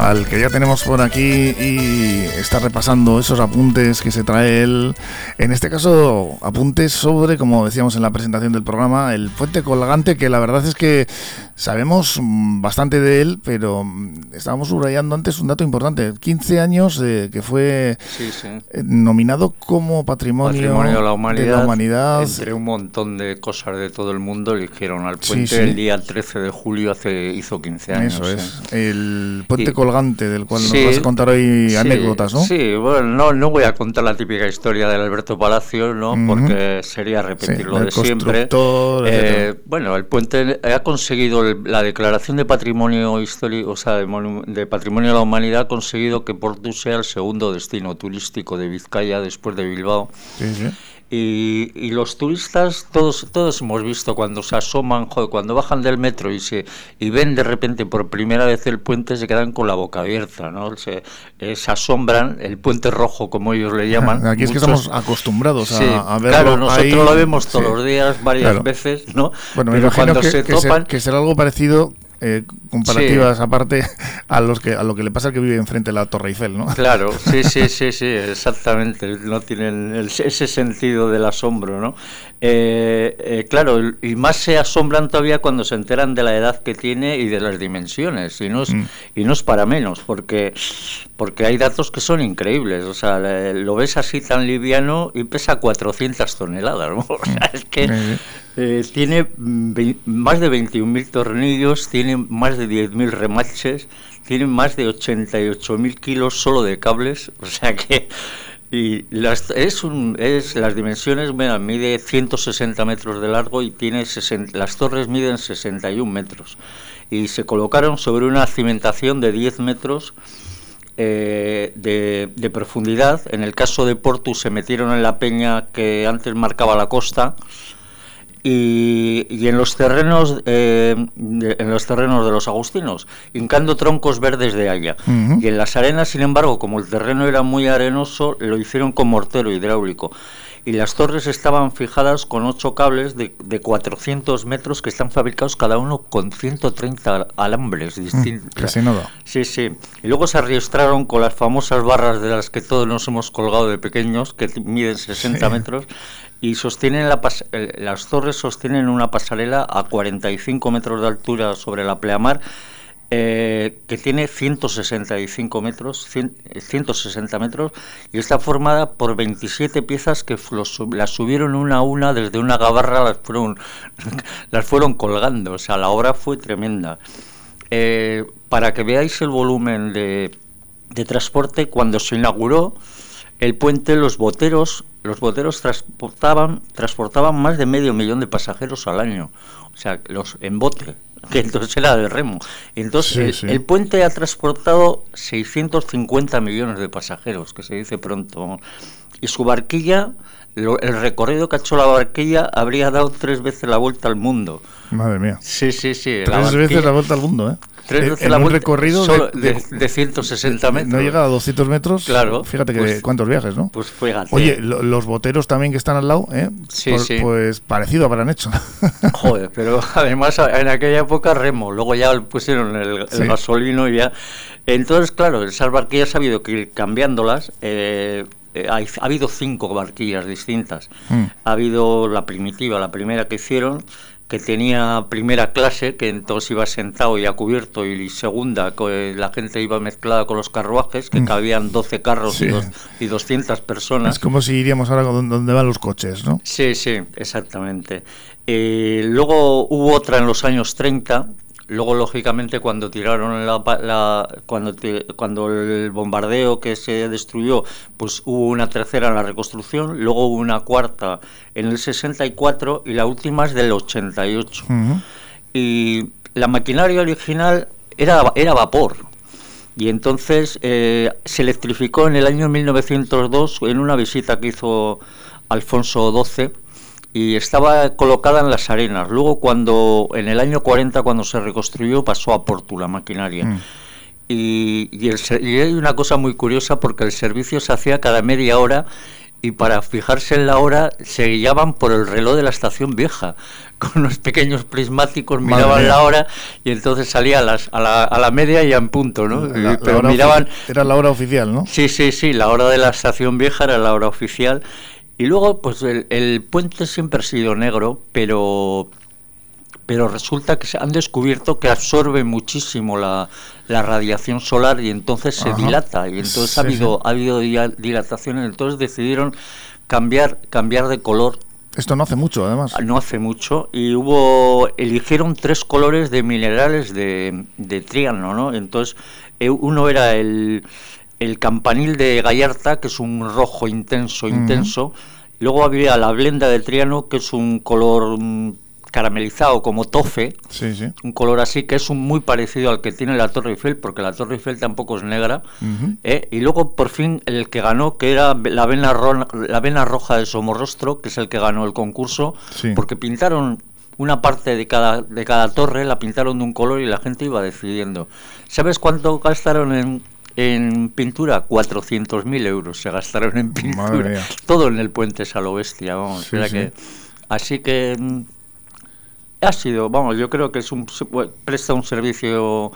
al que ya tenemos por aquí y está repasando esos apuntes que se trae él. En este caso, apuntes sobre, como decíamos en la presentación del programa, el puente colgante, que la verdad es que sabemos bastante de él, pero estábamos subrayando antes un dato importante. 15 años de que fue eh, nominado como patrimonio, de, la humanidad, Entre un montón de cosas de todo el mundo eligieron al puente el día 13 de julio, hace hizo 15 años. Eso es. El puente colgante del cual nos vas a contar hoy anécdotas, ¿no? Sí, bueno, no, no voy a contar la típica historia del Alberto Palacio, ¿no? Porque sería repetirlo de siempre. Eh, bueno, el puente ha conseguido la declaración de patrimonio histórico, o sea, de, patrimonio de la humanidad, ha conseguido que Porto sea el segundo destino turístico de Vizcaya después de Bilbao. Sí, sí. Y, los turistas, todos, todos hemos visto cuando se asoman, cuando bajan del metro y se y ven de repente por primera vez el puente, se quedan con la boca abierta, ¿no? Se, eh, asombran, el puente rojo, como ellos le llaman. Aquí es que estamos acostumbrados a, verlo. Claro, nosotros lo vemos todos los días, varias veces, ¿no? Bueno, me cuando que, se topan. que será algo parecido eh, comparativas aparte a los que a lo que le pasa al que vive enfrente de la Torre Eiffel, ¿no? Claro, sí, sí, sí, sí, exactamente. No tienen ese sentido del asombro, ¿no? Eh, eh, claro, y más se asombran todavía cuando se enteran de la edad que tiene y de las dimensiones, y no es, mm. y no es para menos, porque porque hay datos que son increíbles. O sea, lo ves así tan liviano y pesa 400 toneladas. ¿no? O sea, es que eh, tiene más de 21.000 tornillos, tiene más de 10.000 remaches, tiene más de 88.000 kilos solo de cables. O sea que. Y las, es, un, es las dimensiones, mide 160 metros de largo y tiene las torres miden 61 metros. Y se colocaron sobre una cimentación de 10 metros eh, de, profundidad. En el caso de Portu se metieron en la peña que antes marcaba la costa y, en los terrenos eh, de, en los terrenos de los agustinos, hincando troncos verdes de haya. Y en las arenas, sin embargo, como el terreno era muy arenoso, lo hicieron con mortero hidráulico y las torres estaban fijadas con ocho cables de, de 400 metros que están fabricados cada uno con 130 alambres mm, distintos. casi nada. Sí, sí. Y luego se arrastraron con las famosas barras de las que todos nos hemos colgado de pequeños, que miden 60 metros, y sostienen la las torres sostienen una pasarela a 45 metros de altura sobre la pleamar eh, que tiene 165 metros, 160 metros, y está formada por 27 piezas que las subieron una a una desde una gabarra, las fueron, las fueron colgando. O sea, la obra fue tremenda. Eh, para que veáis el volumen de transporte, cuando se inauguró el puente, los boteros, los boteros transportaban, transportaban más de medio millón de pasajeros al año. O sea, los en bote, que entonces era de remo. Entonces, el, puente ha transportado 650 millones de pasajeros, que se dice pronto. Y su barquilla, el recorrido que ha hecho la barquilla, habría dado tres veces la vuelta al mundo. Madre mía. Sí, sí, sí. Tres veces la vuelta al mundo, ¿eh? Tres veces la un recorrido de, 160 metros. No llega a 200 metros. Claro. Fíjate que pues cuántos viajes, ¿no? Pues fíjate. Oye, los boteros también que están al lado, ¿eh? Sí, sí. Pues parecido habrán hecho. Joder, pero además en aquella época remo, luego ya pusieron el, gasolino y ya. Entonces, claro, esas barquillas ha habido que ir cambiándolas. Eh, eh, ha, habido cinco barquillas distintas. Mm. Ha habido la primitiva, la primera que hicieron, que tenía primera clase, que entonces iba sentado y a cubierto, y segunda, que la gente iba mezclada con los carruajes, que mm. cabían 12 carros y, 200 personas. Es como si iríamos ahora donde van los coches, ¿no? Sí, sí, exactamente. Eh, luego hubo otra en los años 30, Luego, lógicamente, cuando tiraron la, cuando, cuando el bombardeo que se destruyó, pues hubo una tercera en la reconstrucción, luego hubo una cuarta en el 64 y la última es del 88. Y la maquinaria original era, era vapor. Y entonces eh, se electrificó en el año 1902 en una visita que hizo Alfonso XII y estaba colocada en las arenas. Luego, cuando en el año 40, cuando se reconstruyó, pasó a Portu la maquinaria. Mm. Y, y, el y hay una cosa muy curiosa porque el servicio se hacía cada media hora y para fijarse en la hora se guiaban por el reloj de la estación vieja. Con unos pequeños prismáticos Madre miraban mía. la hora y entonces salía a, las, a, la, a la media y en punto, ¿no? La- Y- la pero miraban, Era la hora oficial, ¿no? Sí, sí, sí, la hora de la estación vieja era la hora oficial. Y luego, pues el, el puente siempre ha sido negro, pero, pero resulta que se han descubierto que absorbe muchísimo la, la radiación solar y entonces se Ajá. dilata. Y entonces ha habido, sí. ha habido dilataciones, entonces decidieron cambiar, cambiar de color Esto no hace mucho, además. no hace mucho y hubo eligieron tres colores de minerales de, de Triano, ¿no? Entonces eh, uno era el, el campanil de Gallarta, que es un rojo intenso, intenso. Luego había la blenda de Triano, que es un color mm, caramelizado como tofe, Sí, sí. un color así que es un muy parecido al que tiene la Torre Eiffel, porque la Torre Eiffel tampoco es negra. ¿eh? Y luego por fin el que ganó, que era la vena, la vena roja de Somorrostro, que es el que ganó el concurso, Sí. porque pintaron una parte de cada, de cada torre, la pintaron de un color y la gente iba decidiendo. ¿Sabes cuánto gastaron en, en pintura? 400.000 euros se gastaron en pintura. Todo en el puente es a lo bestia, vamos. Sí, era sí. que- así que mm, ha sido, vamos, yo creo que es un, presta un servicio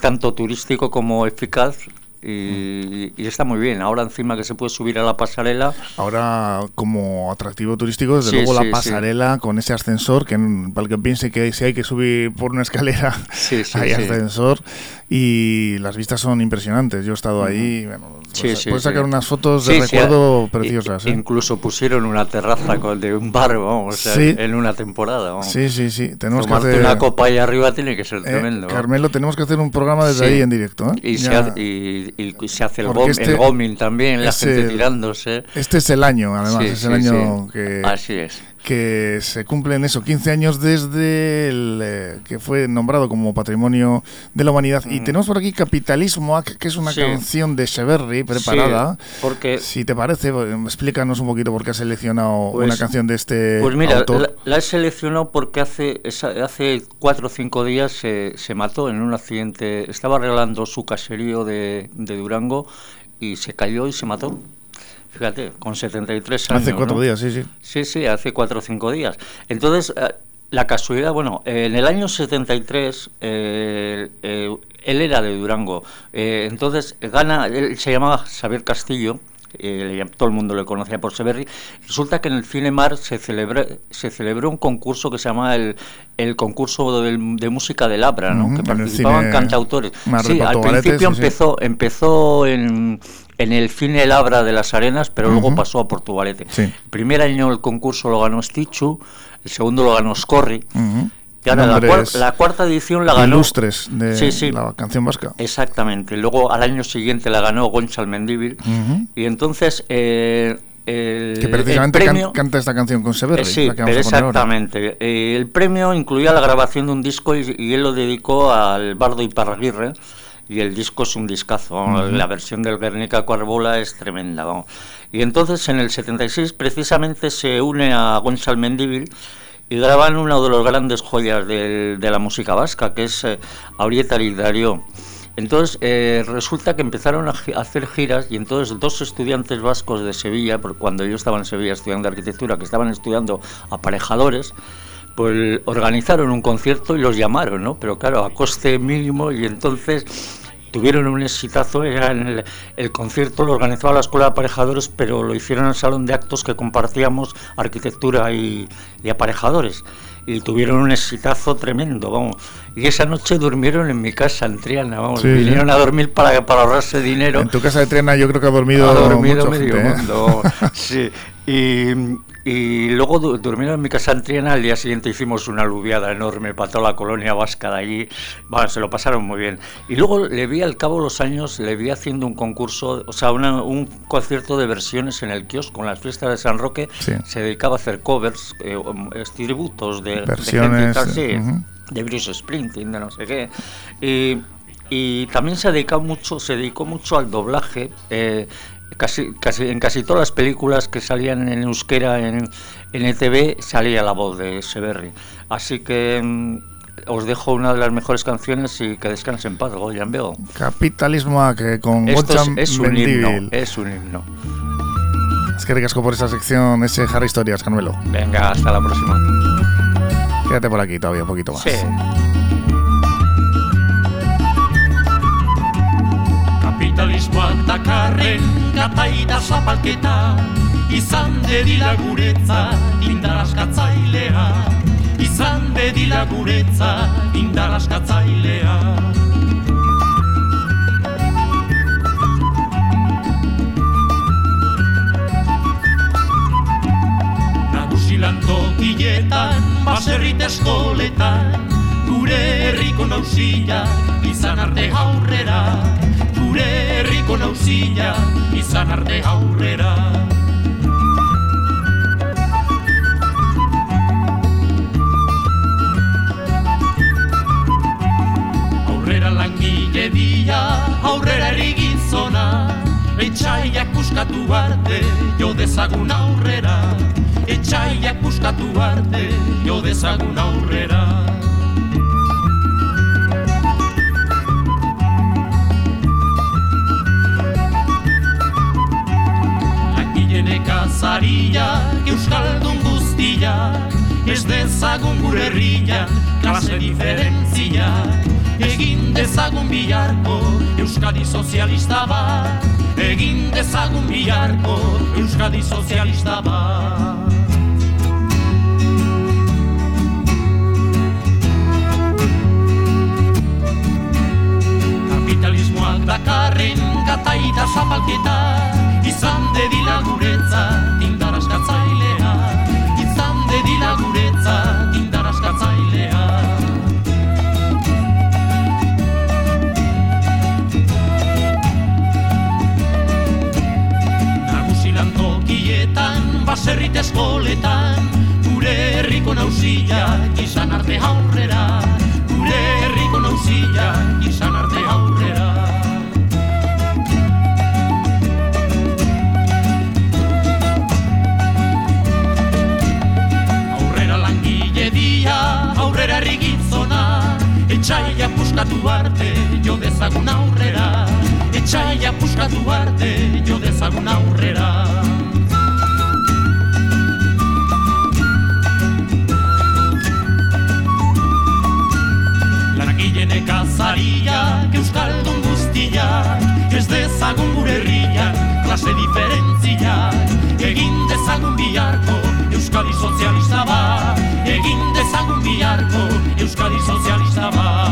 tanto turístico como eficaz y, y está muy bien. Ahora encima que se puede subir a la pasarela, Ahora, como atractivo turístico, desde Sí, luego sí, la sí. pasarela con ese ascensor, que para el que piense que si hay que subir por una escalera, Sí, sí, hay sí. ascensor y las vistas son impresionantes. Yo he estado ahí, bueno, Sí, puedes, sí, puedes sí. sacar unas fotos de Sí, sí, recuerdo preciosas. ¿eh? Incluso pusieron una terraza de un bar, vamos, o sea, Sí. en una temporada. Vamos. Sí, sí, sí. Tenemos que Tomarte hacer. una copa ahí arriba tiene que ser eh, tremendo. vamos. Carmelo, tenemos que hacer un programa desde Sí. ahí en directo. ¿eh? Y se, Ya- hace, y- y se hace el, gom- este el goming también, la gente el- tirándose. Este es el año, además, Sí, es sí, el año sí. que, Así es. Que se cumplen eso, 15 años desde el, eh, que fue nombrado como Patrimonio de la Humanidad. Y tenemos por aquí Capitalismo, que es una Sí. canción de Severri preparada. Sí, porque Si te parece, eh, explícanos un poquito por qué has seleccionado Pues- una canción de este Pues mira, autor. la, la he seleccionado porque hace, esa- hace cuatro o cinco días se, se mató en un accidente. Estaba arreglando su caserío de, de Durango y se cayó y se mató. Fíjate, con 73 años. Hace cuatro ¿no? días, sí, sí. Sí, sí, hace cuatro o cinco días. Entonces, eh, la casualidad, bueno, en el año 73, eh, eh, él era de Durango. Eh, entonces, gana, él se llamaba Xavier Castillo. eh, todo el mundo le conocía por Severri. Resulta que en el Cinemar se, se celebró un concurso que se llamaba el, el concurso del- de, música del Abra, ¿no? Que participaban cantautores. Sí, de al principio sí, sí. empezó, empezó en, en el cine El Abra de las Arenas, pero luego pasó a Portugalete. Sí. El primer año el concurso lo ganó Stichu, el segundo lo ganó Scorri. Y ahora la, cuar- Nombres la cuarta edición la ganó. Ilustres de Sí, sí. la canción vasca. Exactamente. Luego al año siguiente la ganó Gonzalo Mendívil. Y entonces eh, el, Que el can- premio. canta esta canción con Severri, Eh, sí, exactamente. Eh, el premio incluía la grabación de un disco y, y él lo dedicó al Bardo Iparraguirre. Y el disco es un discazo. vamos, Ujú. La versión del Guernica Cuarbola es tremenda. vamos. Y entonces en el 76 precisamente se une a Gonzalo Mendívil y graban una de las grandes joyas del- de la música vasca, que es eh, Aurieta Darío. Entonces eh, resulta que empezaron a, a hacer giras y entonces dos estudiantes vascos de Sevilla, porque cuando yo estaba en Sevilla estudiando arquitectura, que estaban estudiando aparejadores, pues organizaron un concierto y los llamaron, ¿no? Pero claro, a coste mínimo y entonces tuvieron un exitazo, era en el, el concierto lo organizaba la Escuela de Aparejadores, pero lo hicieron en el salón de actos que compartíamos arquitectura y, y aparejadores. Y tuvieron un exitazo tremendo, vamos. Y esa noche durmieron en mi casa, en Triana, vamos. Sí, sí. Vinieron a dormir para, para ahorrarse dinero. En tu casa de Trena yo creo que ha dormido, Ha dormido mucha medio gente, ¿eh? mundo. Sí. Y, y luego du- durmieron en mi casa en Triana. Al día siguiente hicimos una aluviada enorme para toda la colonia vasca de allí. Bueno, se lo pasaron muy bien. Y luego le vi al cabo de los años, le vi haciendo un concurso, o sea, una- un concierto de versiones en el kiosco, con las fiestas de San Roque. Sí. Se dedicaba a hacer covers, eh, um, tributos de, de gente Versiones, tal, sí, ujú. de Bruce Springsteen, de no sé qué. Y, y también se dedicó mucho, se dedicó mucho al doblaje. Eh, casi, casi, en casi todas las películas que salían en euskera en, en ETV salía la voz de Severri. Así que mm, os dejo una de las mejores canciones y que descansen en paz, Goyan Veo. Capitalismo que con Esto es, es un himno, es un himno. Es que ricasco por esa sección, ese Harry Historias, Carmelo. Venga, hasta la próxima. Quédate por aquí todavía un poquito más. Sí. Kapitalismoak dakarren gataita zapalketa Izan dedila guretza indar askatzailea Izan dedila guretza indar askatzailea Nagusilan tokietan, baserrit eskoletan Gure herriko nausila izan arte aurrera Gure herriko nausila izan arte aurrera. Aurrera langile dia, aurrera erigizona Etxaiak puskatu arte, jo dezagun aurrera. Etxaiak puskatu arte, jo dezagun aurrera Zaria, Euskaldun guztia Ez dezagun gure herria, klase diferentzia Egin dezagun biharko, Euskadi sozialista bat. Egin dezagun biharko, Euskadi sozialista bat. Kapitalismoak dakarren gataita zapalketa izan arte aurrera. Aurrera langile dia, aurrera errigizona Etxaila puskatu arte, jo dezagun aurrera. Etxaila puskatu arte, jo dezagun aurrera dezagun gure herria, klase diferentzia. Egin dezagun biharko, Euskadi sozialista bat Egin dezagun biharko, Euskadi sozialista bat